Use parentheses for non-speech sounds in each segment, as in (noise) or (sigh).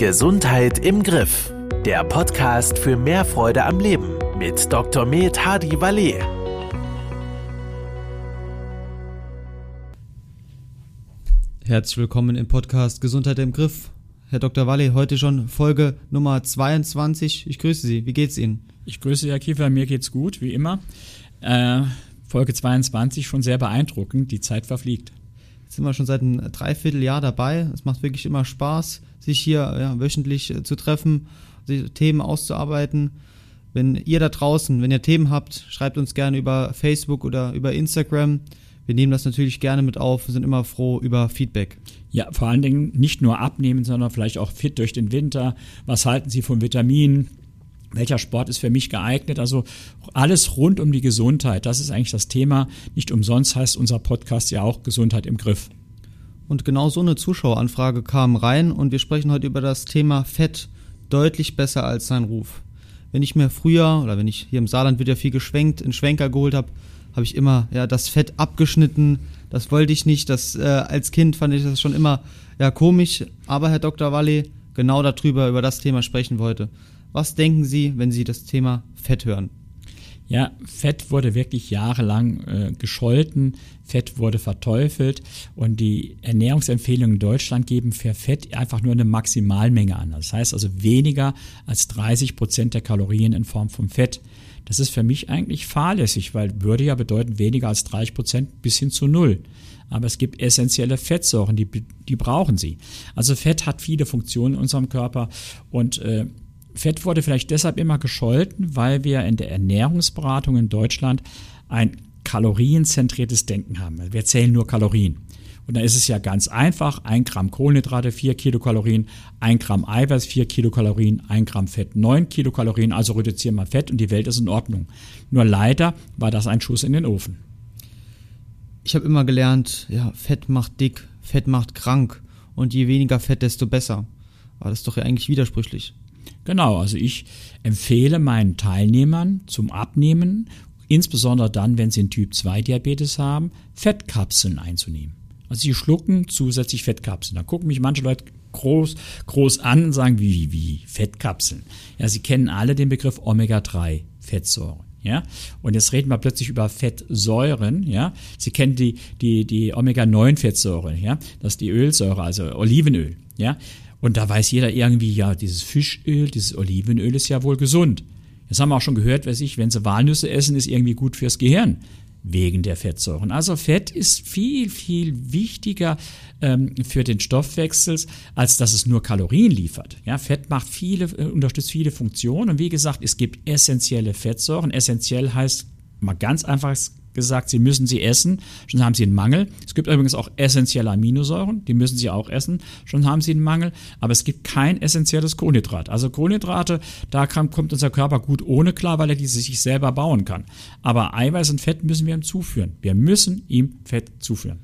Gesundheit im Griff. Der Podcast für mehr Freude am Leben mit Dr. Med Hadi Valet. Herzlich willkommen im Podcast Gesundheit im Griff. Herr Dr. Walle, heute schon Folge Nummer 22. Ich grüße Sie. Wie geht's Ihnen? Ich grüße Herr Kiefer. Mir geht's gut, wie immer. Äh, Folge 22 schon sehr beeindruckend. Die Zeit verfliegt. Sind wir schon seit einem Dreivierteljahr dabei. Es macht wirklich immer Spaß, sich hier ja, wöchentlich äh, zu treffen, Themen auszuarbeiten. Wenn ihr da draußen, wenn ihr Themen habt, schreibt uns gerne über Facebook oder über Instagram. Wir nehmen das natürlich gerne mit auf, sind immer froh über Feedback. Ja, vor allen Dingen nicht nur abnehmen, sondern vielleicht auch fit durch den Winter. Was halten Sie von Vitaminen? Welcher Sport ist für mich geeignet? Also alles rund um die Gesundheit. Das ist eigentlich das Thema. Nicht umsonst heißt unser Podcast ja auch Gesundheit im Griff. Und genau so eine Zuschaueranfrage kam rein und wir sprechen heute über das Thema Fett deutlich besser als sein Ruf. Wenn ich mir früher oder wenn ich hier im Saarland wird ja viel geschwenkt, einen Schwenker geholt habe, habe ich immer ja das Fett abgeschnitten. Das wollte ich nicht. Das äh, als Kind fand ich das schon immer ja komisch. Aber Herr Dr. Walle genau darüber über das Thema sprechen wollte. Was denken Sie, wenn Sie das Thema Fett hören? Ja, Fett wurde wirklich jahrelang äh, gescholten, Fett wurde verteufelt und die Ernährungsempfehlungen in Deutschland geben für Fett einfach nur eine Maximalmenge an. Das heißt also weniger als 30 Prozent der Kalorien in Form von Fett. Das ist für mich eigentlich fahrlässig, weil würde ja bedeuten weniger als 30 Prozent bis hin zu null. Aber es gibt essentielle Fettsäuren, die, die brauchen sie. Also Fett hat viele Funktionen in unserem Körper und äh, Fett wurde vielleicht deshalb immer gescholten, weil wir in der Ernährungsberatung in Deutschland ein kalorienzentriertes Denken haben. Wir zählen nur Kalorien. Und da ist es ja ganz einfach, ein Gramm Kohlenhydrate, vier Kilokalorien, ein Gramm Eiweiß, vier Kilokalorien, ein Gramm Fett, neun Kilokalorien, also reduzieren wir Fett und die Welt ist in Ordnung. Nur leider war das ein Schuss in den Ofen. Ich habe immer gelernt, ja, Fett macht dick, Fett macht krank und je weniger Fett, desto besser. Aber das ist doch ja eigentlich widersprüchlich. Genau, also ich empfehle meinen Teilnehmern zum Abnehmen, insbesondere dann, wenn sie einen Typ-2-Diabetes haben, Fettkapseln einzunehmen. Also sie schlucken zusätzlich Fettkapseln. Da gucken mich manche Leute groß, groß an und sagen, wie, wie, Fettkapseln. Ja, sie kennen alle den Begriff Omega-3-Fettsäuren. Ja, und jetzt reden wir plötzlich über Fettsäuren, ja. Sie kennen die, die, die Omega-9-Fettsäure, ja. Das ist die Ölsäure, also Olivenöl, ja. Und da weiß jeder irgendwie, ja, dieses Fischöl, dieses Olivenöl ist ja wohl gesund. Jetzt haben wir auch schon gehört, weiß ich, wenn sie Walnüsse essen, ist irgendwie gut fürs Gehirn wegen der Fettsäuren. Also Fett ist viel, viel wichtiger ähm, für den Stoffwechsel, als dass es nur Kalorien liefert. Ja, Fett macht viele, äh, unterstützt viele Funktionen und wie gesagt, es gibt essentielle Fettsäuren. Essentiell heißt mal ganz einfach gesagt, sie müssen sie essen, schon haben sie einen Mangel. Es gibt übrigens auch essentielle Aminosäuren, die müssen sie auch essen, schon haben sie einen Mangel. Aber es gibt kein essentielles Kohlenhydrat. Also Kohlenhydrate, da kommt unser Körper gut ohne klar, weil er diese sich selber bauen kann. Aber Eiweiß und Fett müssen wir ihm zuführen. Wir müssen ihm Fett zuführen.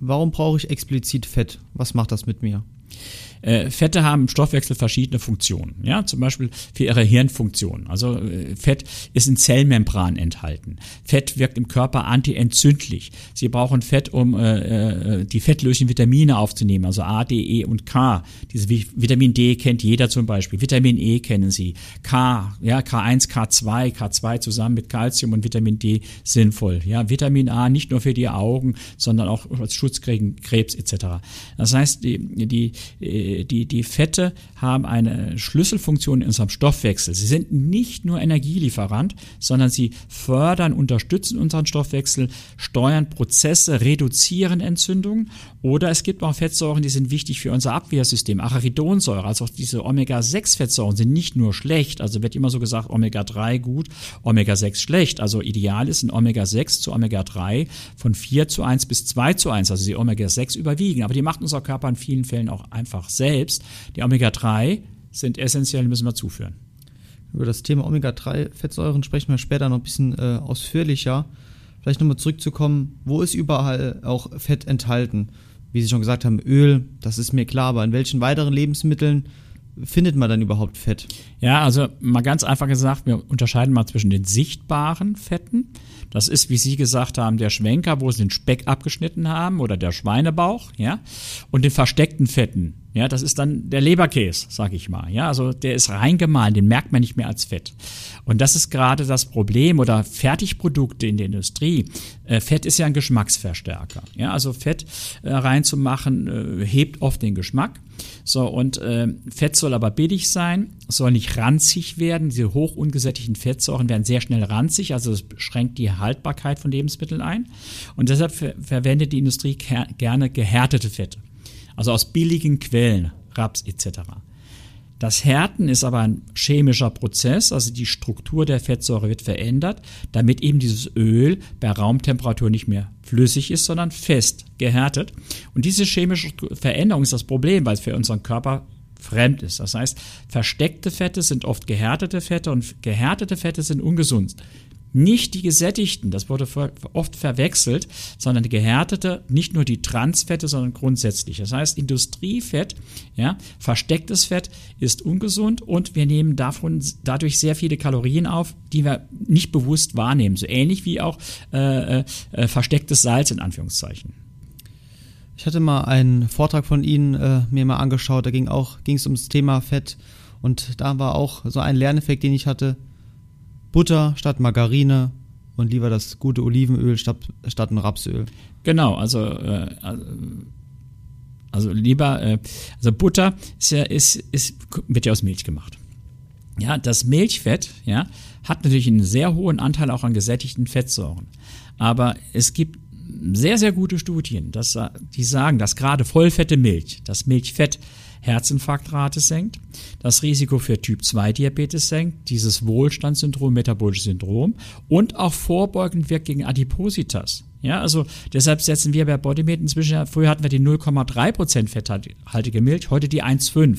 Warum brauche ich explizit Fett? Was macht das mit mir? Äh, Fette haben im Stoffwechsel verschiedene Funktionen. Ja, zum Beispiel für ihre Hirnfunktion. Also äh, Fett ist in Zellmembran enthalten. Fett wirkt im Körper antientzündlich. Sie brauchen Fett, um äh, äh die fettlöslichen Vitamine aufzunehmen, also A, D, E und K. Diese Vitamin D kennt jeder zum Beispiel. Vitamin E kennen Sie. K, ja, K1, K2, K2 zusammen mit Calcium und Vitamin D sinnvoll. Ja, Vitamin A nicht nur für die Augen, sondern auch als Schutz gegen Krebs etc. Das heißt, die, die die, die Fette haben eine Schlüsselfunktion in unserem Stoffwechsel. Sie sind nicht nur Energielieferant, sondern sie fördern, unterstützen unseren Stoffwechsel, steuern Prozesse, reduzieren Entzündungen. Oder es gibt auch Fettsäuren, die sind wichtig für unser Abwehrsystem. Arachidonsäure, also auch diese Omega-6-Fettsäuren sind nicht nur schlecht. Also wird immer so gesagt, Omega-3 gut, Omega-6 schlecht. Also ideal ist ein Omega-6 zu Omega-3 von 4 zu 1 bis 2 zu 1. Also die Omega-6 überwiegen. Aber die macht unser Körper in vielen Fällen auch einfach selbst. Die Omega-3 sind essentiell, müssen wir zuführen. Über das Thema Omega-3-Fettsäuren sprechen wir später noch ein bisschen äh, ausführlicher. Vielleicht nochmal zurückzukommen, wo ist überall auch Fett enthalten? Wie Sie schon gesagt haben, Öl, das ist mir klar, aber in welchen weiteren Lebensmitteln findet man dann überhaupt Fett? Ja, also mal ganz einfach gesagt, wir unterscheiden mal zwischen den sichtbaren Fetten. Das ist, wie Sie gesagt haben, der Schwenker, wo Sie den Speck abgeschnitten haben oder der Schweinebauch, ja, und den versteckten Fetten, Ja, das ist dann der Leberkäse, sag ich mal. Ja, also der ist reingemahlen, den merkt man nicht mehr als Fett. Und das ist gerade das Problem oder Fertigprodukte in der Industrie. Äh, Fett ist ja ein Geschmacksverstärker. Ja, also Fett äh, reinzumachen äh, hebt oft den Geschmack. So, und äh, Fett soll aber billig sein, soll nicht ranzig werden. Diese hoch ungesättigten Fettsäuren werden sehr schnell ranzig, also das schränkt die Haltbarkeit von Lebensmitteln ein. Und deshalb ver verwendet die Industrie gerne gehärtete Fette. Also aus billigen Quellen, Raps etc. Das Härten ist aber ein chemischer Prozess, also die Struktur der Fettsäure wird verändert, damit eben dieses Öl bei Raumtemperatur nicht mehr flüssig ist, sondern fest gehärtet. Und diese chemische Veränderung ist das Problem, weil es für unseren Körper fremd ist. Das heißt, versteckte Fette sind oft gehärtete Fette und gehärtete Fette sind ungesund. Nicht die gesättigten, das wurde oft verwechselt, sondern die gehärtete, nicht nur die Transfette, sondern grundsätzlich. Das heißt, Industriefett, ja, verstecktes Fett ist ungesund und wir nehmen davon dadurch sehr viele Kalorien auf, die wir nicht bewusst wahrnehmen. So ähnlich wie auch äh, äh, verstecktes Salz in Anführungszeichen. Ich hatte mal einen Vortrag von Ihnen äh, mir mal angeschaut, da ging ging es ums Thema Fett und da war auch so ein Lerneffekt, den ich hatte Butter statt Margarine und lieber das gute Olivenöl statt, statt ein Rapsöl. Genau, also, äh, also lieber, äh, also Butter ist ja, ist, ist, wird ja aus Milch gemacht. Ja, das Milchfett, ja, hat natürlich einen sehr hohen Anteil auch an gesättigten Fettsäuren. Aber es gibt sehr, sehr gute Studien, dass, die sagen, dass gerade vollfette Milch, das Milchfett Herzinfarktrate senkt, das Risiko für Typ-2-Diabetes senkt, dieses Wohlstandssyndrom, metabolische Syndrom und auch vorbeugend wirkt gegen Adipositas. Ja, also deshalb setzen wir bei Bodymate inzwischen, früher hatten wir die 0,3% fetthaltige Milch, heute die 1,5%.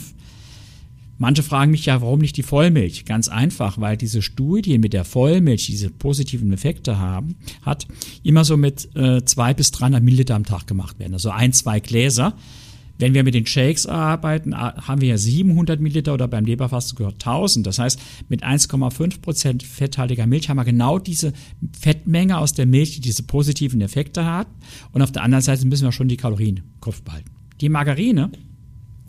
Manche fragen mich ja, warum nicht die Vollmilch? Ganz einfach, weil diese Studien mit der Vollmilch diese positiven Effekte haben, hat immer so mit äh, zwei bis 300 Milliliter am Tag gemacht werden. Also ein, zwei Gläser. Wenn wir mit den Shakes arbeiten, haben wir ja 700 Milliliter oder beim Leberfasten gehört 1000. Das heißt, mit 1,5 Prozent fetthaltiger Milch haben wir genau diese Fettmenge aus der Milch, die diese positiven Effekte hat. Und auf der anderen Seite müssen wir schon die Kalorien im Kopf behalten. Die Margarine,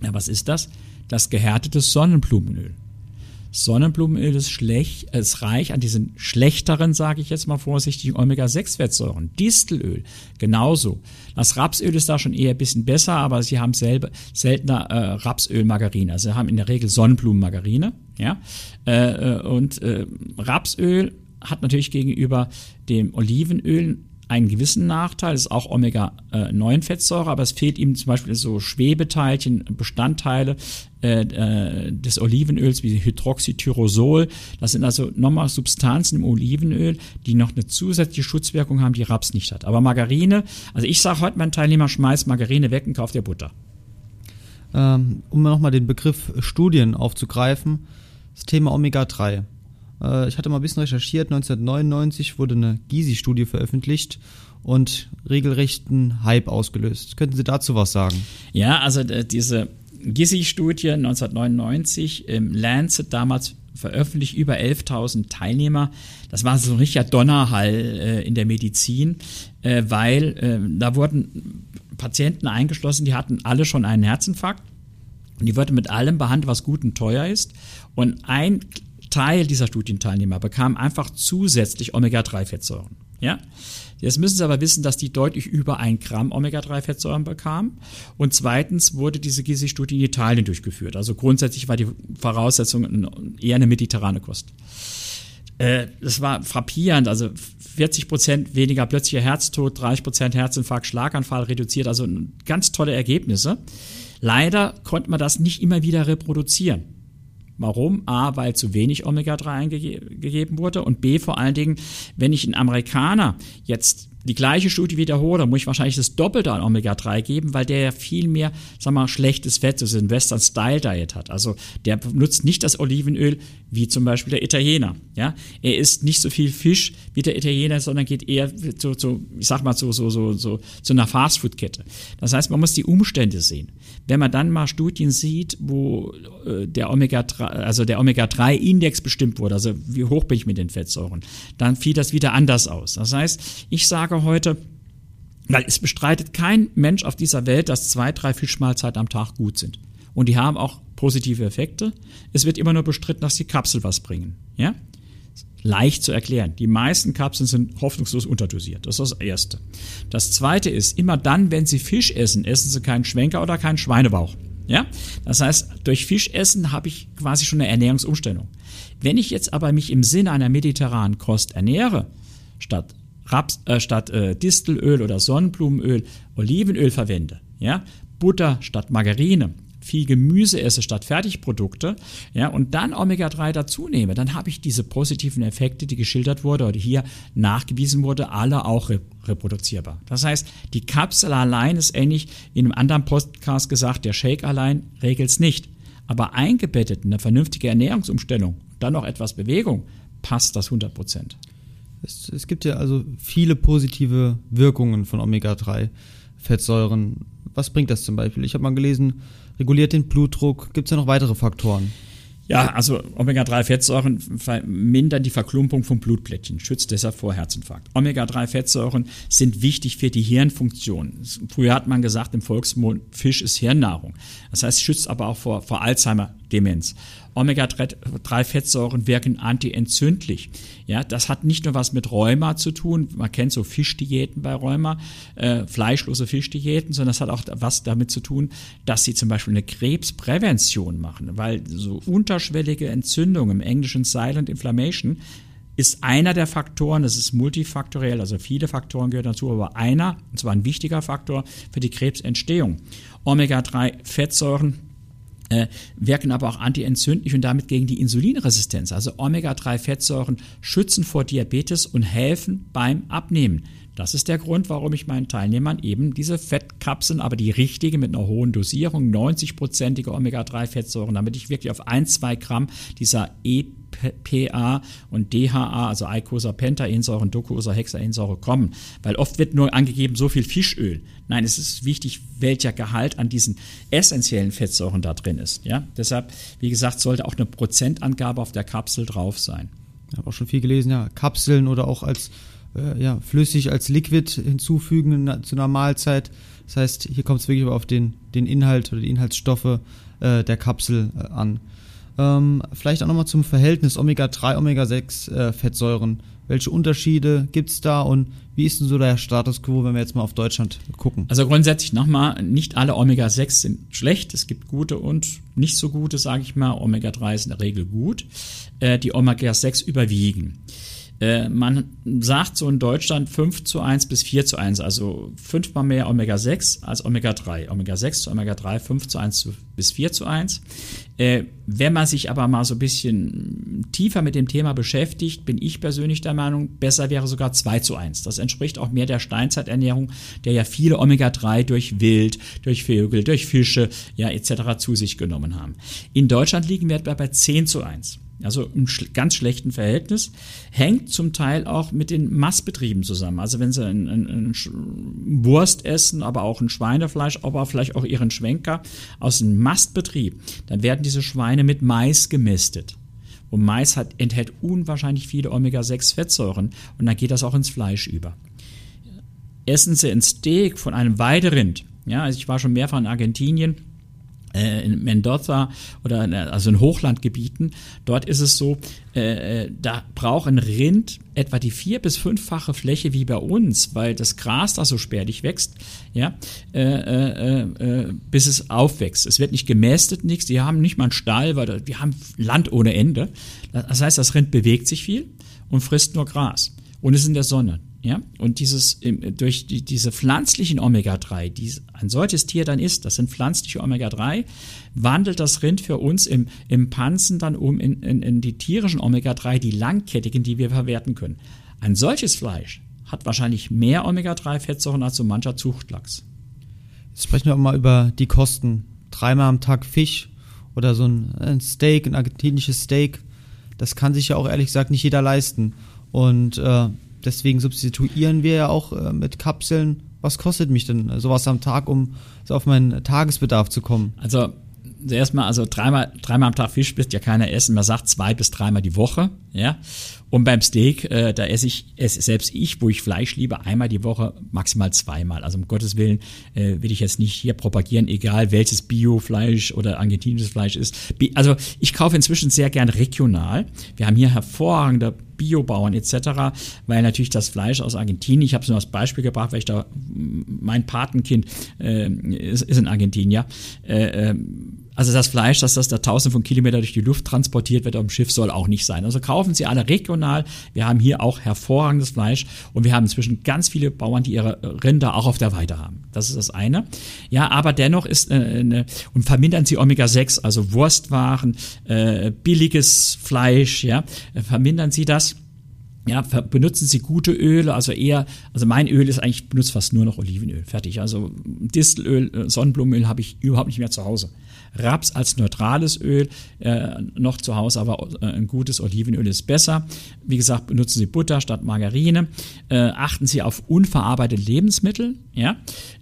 ja, was ist das? Das gehärtete Sonnenblumenöl. Sonnenblumenöl ist, schlecht, ist reich an diesen schlechteren, sage ich jetzt mal vorsichtig, Omega-6-Fettsäuren. Distelöl genauso. Das Rapsöl ist da schon eher ein bisschen besser, aber sie haben selber, seltener äh, Rapsöl-Margarine. Also sie haben in der Regel Sonnenblumenmargarine. Ja? Äh, äh und äh, Rapsöl hat natürlich gegenüber dem Olivenöl einen gewissen Nachteil, das ist auch Omega-9-Fettsäure, aber es fehlt ihm zum Beispiel so Schwebeteilchen, Bestandteile äh, äh, des Olivenöls wie Hydroxytyrosol. Das sind also nochmal Substanzen im Olivenöl, die noch eine zusätzliche Schutzwirkung haben, die Raps nicht hat. Aber Margarine, also ich sage heute meinen Teilnehmern, schmeiß Margarine weg und kauf dir Butter. Ähm, um nochmal den Begriff Studien aufzugreifen, das Thema Omega-3. Äh, ich hatte mal ein bisschen recherchiert. 1999 wurde eine Gysi-Studie veröffentlicht und regelrechten Hype ausgelöst. Könnten Sie dazu was sagen? Ja, also äh, diese Gysi-Studie 1999 im Lancet damals veröffentlicht, über 11.000 Teilnehmer. Das war so ein richtiger Donnerhall äh, in der Medizin, äh, weil äh, da wurden Patienten eingeschlossen, die hatten alle schon einen Herzinfarkt. Und die wurden mit allem behandelt, was gut und teuer ist. Und ein Teil dieser Studienteilnehmer bekam einfach zusätzlich Omega-3-Fettsäuren. Ja? Jetzt müssen Sie aber wissen, dass die deutlich über ein Gramm Omega-3-Fettsäuren bekamen. Und zweitens wurde diese GISI-Studie in Italien durchgeführt. Also grundsätzlich war die Voraussetzung eher eine mediterrane Kost. Äh, das war frappierend, also 40 Prozent weniger plötzlicher Herztod, 30 Prozent Herzinfarkt, Schlaganfall reduziert, also ganz tolle Ergebnisse. Leider konnte man das nicht immer wieder reproduzieren. Warum? A, weil zu wenig Omega-3 eingegeben wurde und B, vor allen Dingen, wenn ich einen Amerikaner jetzt die gleiche Studie wiederhole, muss ich wahrscheinlich das Doppelte an Omega-3 geben, weil der ja viel mehr, sag mal, schlechtes Fett, also ein Western-Style-Diet hat. Also der nutzt nicht das Olivenöl wie zum Beispiel der Italiener. Ja, er isst nicht so viel Fisch wie der Italiener, sondern geht eher zu, zu ich sag mal, so, so, so, so, zu einer Fastfood-Kette. Das heißt, man muss die Umstände sehen. Wenn man dann mal Studien sieht, wo äh, der Omega-3, also der Omega-3-Index bestimmt wurde, also wie hoch bin ich mit den Fettsäuren, dann fiel das wieder anders aus. Das heißt, ich sage heute, weil es bestreitet kein Mensch auf dieser Welt, dass zwei, drei Fischmahlzeiten am Tag gut sind. und die haben auch positive Effekte. Es wird immer nur bestritten, dass die Kapsel was bringen. Ja? Leicht zu erklären. Die meisten Kapseln sind hoffnungslos unterdosiert. Das ist das Erste. Das Zweite ist, immer dann, wenn Sie Fisch essen, essen Sie keinen Schwenker oder keinen Schweinebauch. Ja? Das heißt, durch Fischessen habe ich quasi schon eine Ernährungsumstellung. Wenn ich jetzt aber mich im Sinne einer mediterranen Kost ernähre, statt Raps, äh, statt äh, Distelöl oder Sonnenblumenöl Olivenöl verwende, ja, Butter statt Margarine, viel Gemüse esse statt Fertigprodukte, ja, und dann Omega-3 dazu nehme, dann habe ich diese positiven Effekte, die geschildert wurde oder hier nachgewiesen wurde, alle auch reproduzierbar. Das heißt, die Kapsel allein ist ähnlich in einem anderen Podcast gesagt, der Shake allein regelt es nicht. Aber eingebettet in eine vernünftige Ernährungsumstellung, dann noch etwas Bewegung, passt das 100 Prozent. Es, es gibt ja also viele positive Wirkungen von Omega-3-Fettsäuren. Was bringt das zum Beispiel? Ich habe mal gelesen, reguliert den Blutdruck. Gibt es ja noch weitere Faktoren? Ja, also Omega-3-Fettsäuren mindern die Verklumpung von Blutplättchen, schützt deshalb vor Herzinfarkt. Omega-3-Fettsäuren sind wichtig für die Hirnfunktion. Früher hat man gesagt im Volksmund, Fisch ist Hirnnahrung. Das heißt, schützt aber auch vor, vor Alzheimer-Demenz. Omega-3-Fettsäuren wirken antientzündlich. Ja, das hat nicht nur was mit Rheuma zu tun, man kennt so Fischdiäten bei Rheuma, äh, fleischlose Fischdiäten, sondern das hat auch was damit zu tun, dass sie zum Beispiel eine Krebsprävention machen, weil so unterschwellige Entzündungen, im Englischen Silent Inflammation, ist einer der Faktoren, das ist multifaktoriell, also viele Faktoren gehören dazu, aber einer, und zwar ein wichtiger Faktor für die Krebsentstehung. Omega-3-Fettsäuren äh, wirken aber auch antientzündlich und damit gegen die Insulinresistenz. Also Omega-3-Fettsäuren schützen vor Diabetes und helfen beim Abnehmen. Das ist der Grund, warum ich meinen Teilnehmern eben diese Fettkapseln, aber die richtige mit einer hohen Dosierung, 90-prozentige Omega-3-Fettsäuren, damit ich wirklich auf 1, 2 Gramm dieser EPA und DHA, also Eicosapentaensäure und Docosahexaensäure kommen. Weil oft wird nur angegeben, so viel Fischöl. Nein, es ist wichtig, welcher Gehalt an diesen essentiellen Fettsäuren da drin ist. Ja? Deshalb, wie gesagt, sollte auch eine Prozentangabe auf der Kapsel drauf sein. Ich habe auch schon viel gelesen, ja, Kapseln oder auch als äh, ja, flüssig als Liquid hinzufügen zu einer Mahlzeit. Das heißt, hier kommt es wirklich auf den, den Inhalt oder die Inhaltsstoffe äh, der Kapsel äh, an. Ähm, vielleicht auch nochmal zum Verhältnis Omega-3, Omega-6 äh. Welche Unterschiede gibt es da und wie ist denn so der Status quo, wenn wir jetzt mal auf Deutschland gucken? Also grundsätzlich nochmal, nicht alle Omega-6 sind schlecht. Es gibt gute und nicht so gute, sage ich mal. Omega-3 ist in der Regel gut. Äh, die Omega-6 überwiegen. Äh, man sagt so in Deutschland 5 zu 1 bis 4 zu 1, also fünfmal mehr Omega-6 als Omega-3. Omega-6 zu Omega-3 5 zu 1 bis 4 zu 1. Äh, wenn man sich aber mal so ein bisschen tiefer mit dem Thema beschäftigt, bin ich persönlich der Meinung, besser wäre sogar 2 zu 1. Das entspricht auch mehr der Steinzeiternährung, der ja viele Omega-3 durch Wild, durch Vögel, durch Fische, ja etc. zu sich genommen haben. In Deutschland liegen wir etwa bei 10 zu 1 also im ganz schlechten Verhältnis, hängt zum Teil auch mit den Mastbetrieben zusammen. Also wenn sie ein, ein, ein Wurst essen, aber auch ein Schweinefleisch, aber vielleicht auch ihren Schwenker aus einem Mastbetrieb, dann werden diese Schweine mit Mais gemästet. Und Mais hat, enthält unwahrscheinlich viele Omega-6-Fettsäuren und dann geht das auch ins Fleisch über. Essen Sie ein Steak von einem Weiderind, ja, also ich war schon mehrfach in Argentinien, in Mendoza oder in, also in Hochlandgebieten, dort ist es so, äh, äh, da braucht ein Rind etwa die vier- bis fünffache Fläche wie bei uns, weil das Gras da so spärlich wächst, ja, äh, äh, äh, bis es aufwächst. Es wird nicht gemästet, nichts, die haben nicht mal einen Stall, weil wir haben Land ohne Ende. Das heißt, das Rind bewegt sich viel und frisst nur Gras und ist in der Sonne. Ja, und dieses, durch die, diese pflanzlichen Omega-3, die ein solches Tier dann ist, das sind pflanzliche Omega-3, wandelt das Rind für uns im, im Panzen dann um in, in, in die tierischen Omega-3, die langkettigen, die wir verwerten können. Ein solches Fleisch hat wahrscheinlich mehr Omega-3-Fettsäuren als so mancher Zuchtlachs. Jetzt sprechen wir auch mal über die Kosten. Dreimal am Tag Fisch oder so ein, Steak, ein argentinisches Steak, das kann sich ja auch ehrlich gesagt nicht jeder leisten. Und äh, deswegen substituieren wir ja auch äh, mit Kapseln. Was kostet mich denn sowas am Tag, um so auf meinen Tagesbedarf zu kommen? Also erstmal, also dreimal, dreimal am Tag Fisch wird ja keiner essen. Man sagt zwei bis dreimal die Woche, ja. Und beim Steak, äh, da esse ich, esse selbst ich, wo ich Fleisch liebe, einmal die Woche, maximal zweimal. Also um Gottes Willen äh, will ich jetzt nicht hier propagieren, egal welches Biofleisch oder argentinisches Fleisch ist. Also ich kaufe inzwischen sehr gern regional. Wir haben hier hervorragende Biobauern etc., weil natürlich das Fleisch aus Argentinien, ich habe es nur als Beispiel gebracht, weil ich da, mein Patenkind äh, ist, ist in Argentinien, äh, äh, also das Fleisch, dass das da tausende von Kilometern durch die Luft transportiert wird auf dem Schiff, soll auch nicht sein. Also kaufen Sie alle regional. Wir haben hier auch hervorragendes Fleisch und wir haben inzwischen ganz viele Bauern, die ihre Rinder auch auf der Weide haben. Das ist das eine. Ja, aber dennoch ist äh, eine, und vermindern Sie Omega-6, also Wurstwaren, äh, billiges Fleisch, ja, vermindern Sie das ja, benutzen Sie gute Öle, also eher, also mein Öl ist eigentlich, benutzt fast nur noch Olivenöl, fertig. Also Distelöl, äh, Sonnenblumenöl habe ich überhaupt nicht mehr zu Hause. Raps als neutrales Öl äh, noch zu Hause, aber äh, ein gutes Olivenöl ist besser. Wie gesagt, benutzen Sie Butter statt Margarine. Äh, achten Sie auf unverarbeitete Lebensmittel. Ja?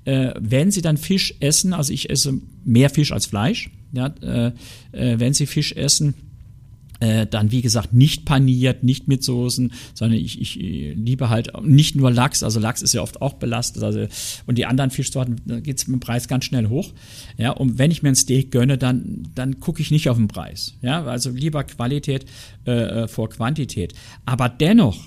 Äh, wenn Sie dann Fisch essen, also ich esse mehr Fisch als Fleisch, ja? Äh, wenn Sie Fisch essen, äh, dann wie gesagt nicht paniert, nicht mit Soßen, sondern ich, ich liebe halt nicht nur Lachs, also Lachs ist ja oft auch belastet, also und die anderen Fischsorten, da geht es mit dem Preis ganz schnell hoch. Ja, und wenn ich mir ein Steak gönne, dann, dann gucke ich nicht auf den Preis. Ja, also lieber Qualität äh, äh vor Quantität. Aber dennoch,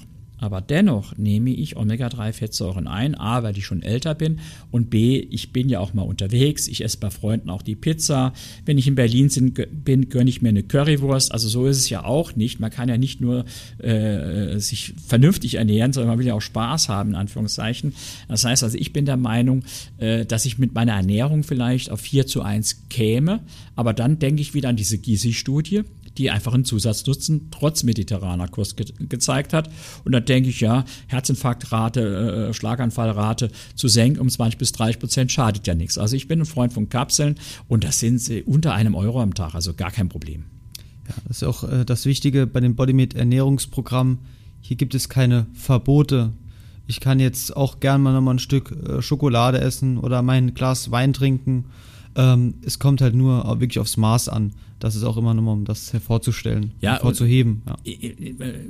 aber dennoch nehme ich Omega-3-Fettsäuren ein, A, weil ich schon älter bin und B, ich bin ja auch mal unterwegs, ich esse bei Freunden auch die Pizza. Wenn ich in Berlin bin, gönne ich mir eine Currywurst. Also so ist es ja auch nicht. Man kann ja nicht nur äh, sich vernünftig ernähren, sondern man will ja auch Spaß haben, in Anführungszeichen. Das heißt also, ich bin der Meinung, äh, dass ich mit meiner Ernährung vielleicht auf 4 zu 1 käme, aber dann denke ich wieder an diese Gysi-Studie die einfach einen Zusatznutzen trotz mediterraner Kost ge gezeigt hat. Und da denke ich, ja, Herzinfarktrate, äh, Schlaganfallrate zu senken um 20 bis 30 Prozent schadet ja nichts. Also ich bin ein Freund von Kapseln und das sind sie unter einem Euro am Tag, also gar kein Problem. Ja, das ist auch äh, das Wichtige bei dem Bodymeat Ernährungsprogramm. Hier gibt es keine Verbote. Ich kann jetzt auch gern mal nochmal ein Stück äh, Schokolade essen oder mein Glas Wein trinken. Ähm, es kommt halt nur wirklich aufs Maß an das ist auch immer nur, um das hervorzustellen, ja, hervorzuheben. Ja.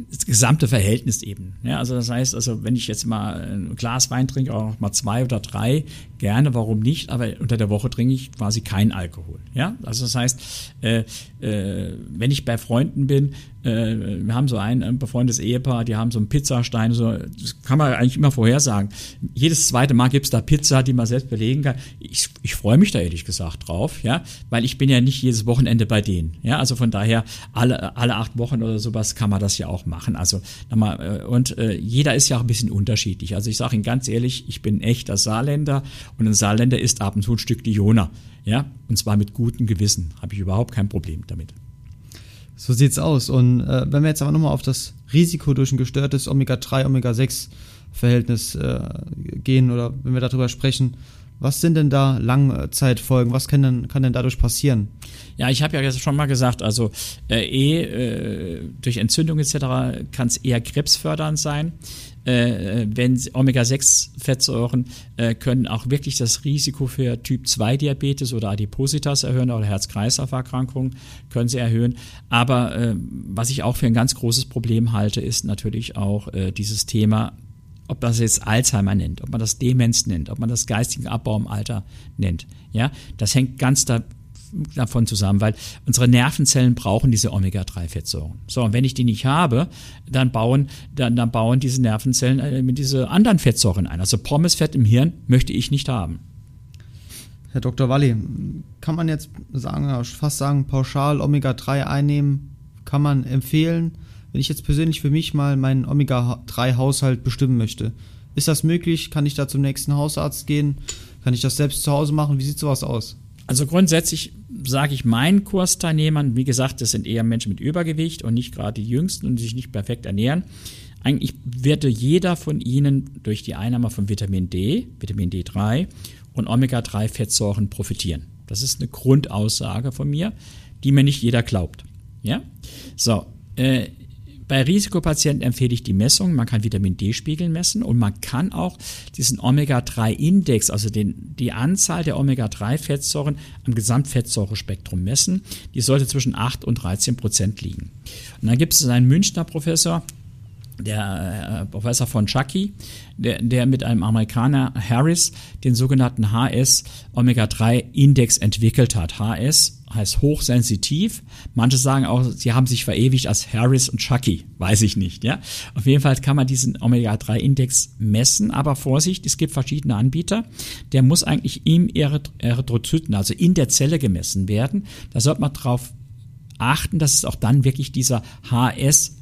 Das gesamte Verhältnis eben. Ja, also das heißt, also wenn ich jetzt mal ein Glas Wein trinke, auch mal zwei oder drei, gerne, warum nicht? Aber unter der Woche trinke ich quasi keinen Alkohol. Ja, also das heißt, äh, äh, wenn ich bei Freunden bin, äh, wir haben so ein, ein befreundetes Ehepaar, die haben so einen Pizzastein, so, das kann man eigentlich immer vorhersagen. Jedes zweite Mal gibt's da Pizza, die man selbst belegen kann. Ich, ich freue mich da ehrlich gesagt drauf, ja, weil ich bin ja nicht jedes Wochenende bei denen. Ja, also von daher, alle, alle acht Wochen oder sowas kann man das ja auch machen. Also nochmal, äh, und äh, jeder ist ja auch ein bisschen unterschiedlich. Also ich sage Ihnen ganz ehrlich, ich bin echter Saarländer und ein Saarländer isst ab und zu ein Stück Diona. Ja, und zwar mit gutem Gewissen. Habe ich überhaupt kein Problem damit. So sieht's aus. Und äh, wenn wir jetzt aber nochmal auf das Risiko durch ein gestörtes Omega-3, Omega-6-Verhältnis äh, gehen oder wenn wir darüber sprechen, was sind denn da Langzeitfolgen? Was kann denn, kann denn dadurch passieren? Ja, ich habe ja jetzt schon mal gesagt, also äh, eh, äh, durch Entzündung etc. kann es eher krebsfördernd sein. Äh, wenn Omega-6-Fettsäuren äh, können auch wirklich das Risiko für Typ-2-Diabetes oder Adipositas erhöhen oder Herz-Kreislauf-Erkrankungen können sie erhöhen. Aber äh, was ich auch für ein ganz großes Problem halte, ist natürlich auch äh, dieses Thema ob man das jetzt Alzheimer nennt, ob man das Demenz nennt, ob man das geistigen Abbau im Alter nennt. Ja, das hängt ganz da, davon zusammen, weil unsere Nervenzellen brauchen diese Omega-3-Fettsäuren. So, und wenn ich die nicht habe, dann bauen, dann, dann bauen diese Nervenzellen äh, diese anderen Fettsäuren ein. Also Pommesfett im Hirn möchte ich nicht haben. Herr Dr. Walli, kann man jetzt sagen, fast sagen, pauschal Omega-3 einnehmen, kann man empfehlen? Wenn ich jetzt persönlich für mich mal meinen Omega-3-Haushalt bestimmen möchte. Ist das möglich? Kann ich da zum nächsten Hausarzt gehen? Kann ich das selbst zu Hause machen? Wie sieht sowas aus? Also grundsätzlich sage ich meinen Kursteilnehmern, wie gesagt, das sind eher Menschen mit Übergewicht und nicht gerade die Jüngsten und die sich nicht perfekt ernähren. Eigentlich werde jeder von ihnen durch die Einnahme von Vitamin D, Vitamin D3 und Omega-3-Fettsäuren profitieren. Das ist eine Grundaussage von mir, die mir nicht jeder glaubt. Ja? So, äh, bei Risikopatienten empfehle ich die Messung. Man kann Vitamin D-Spiegel messen und man kann auch diesen Omega-3-Index, also den, die Anzahl der Omega-3-Fettsäuren am Gesamtfettsäurespektrum messen. Die sollte zwischen 8 und 13 Prozent liegen. Und dann gibt es einen Münchner Professor, der äh, Professor von Chucky, der, der mit einem Amerikaner Harris den sogenannten HS Omega-3-Index entwickelt hat. HS heißt hochsensitiv. Manche sagen auch, sie haben sich verewigt als Harris und Chucky. Weiß ich nicht, ja. Auf jeden Fall kann man diesen Omega-3-Index messen, aber Vorsicht, es gibt verschiedene Anbieter. Der muss eigentlich im Erythrozyten, also in der Zelle gemessen werden. Da sollte man darauf achten, dass es auch dann wirklich dieser HS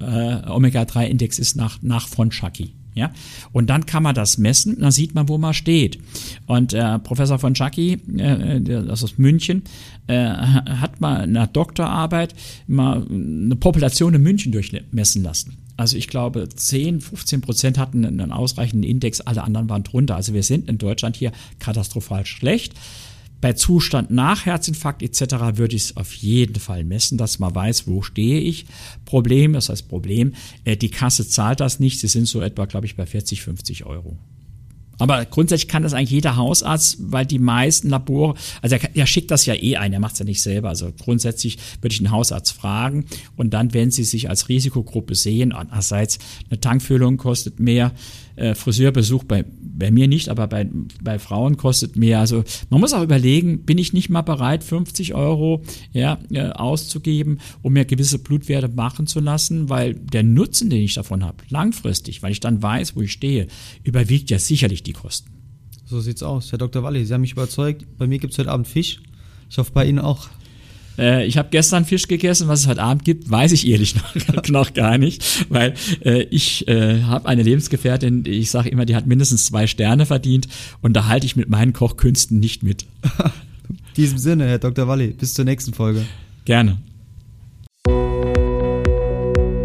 äh, Omega-3-Index ist nach, nach von Chucky. Ja? Und dann kann man das messen, dann sieht man, wo man steht. Und äh, Professor von Chucky, äh, das aus München, äh, hat mal in einer Doktorarbeit mal eine Population in München durchmessen lassen. Also ich glaube, 10, 15 Prozent hatten einen ausreichenden Index, alle anderen waren drunter. Also wir sind in Deutschland hier katastrophal schlecht. Bei Zustand nach Herzinfarkt etc. würde ich es auf jeden Fall messen, dass man weiß, wo stehe ich. Problem, das heißt Problem, äh, die Kasse zahlt das nicht. Sie sind so etwa, glaube ich, bei 40, 50 Euro. Aber grundsätzlich kann das eigentlich jeder Hausarzt, weil die meisten Labore, also er, er schickt das ja eh ein, er macht es ja nicht selber. Also grundsätzlich würde ich einen Hausarzt fragen und dann, wenn sie sich als Risikogruppe sehen, einerseits eine Tankfüllung kostet mehr, äh, Friseurbesuch bei, bei mir nicht, aber bei, bei Frauen kostet mehr. Also man muss auch überlegen, bin ich nicht mal bereit, 50 Euro ja, äh, auszugeben, um mir gewisse Blutwerte machen zu lassen, weil der Nutzen, den ich davon habe, langfristig, weil ich dann weiß, wo ich stehe, überwiegt ja sicherlich die Kosten. So sieht's aus. Herr Dr. Walli, Sie haben mich überzeugt. Bei mir gibt es heute Abend Fisch. Ich hoffe, bei Ihnen auch. Äh, ich habe gestern Fisch gegessen, was es heute Abend gibt, weiß ich ehrlich (laughs) noch, noch gar nicht, weil äh, ich äh, habe eine Lebensgefährtin, ich sage immer, die hat mindestens zwei Sterne verdient und da halte ich mit meinen Kochkünsten nicht mit. In diesem Sinne, Herr Dr. Walli, bis zur nächsten Folge. Gerne.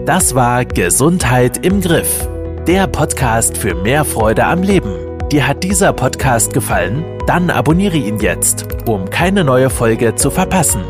Das war Gesundheit im Griff, der Podcast für mehr Freude am Leben. Dir hat dieser Podcast gefallen? Dann abonniere ihn jetzt, um keine neue Folge zu verpassen.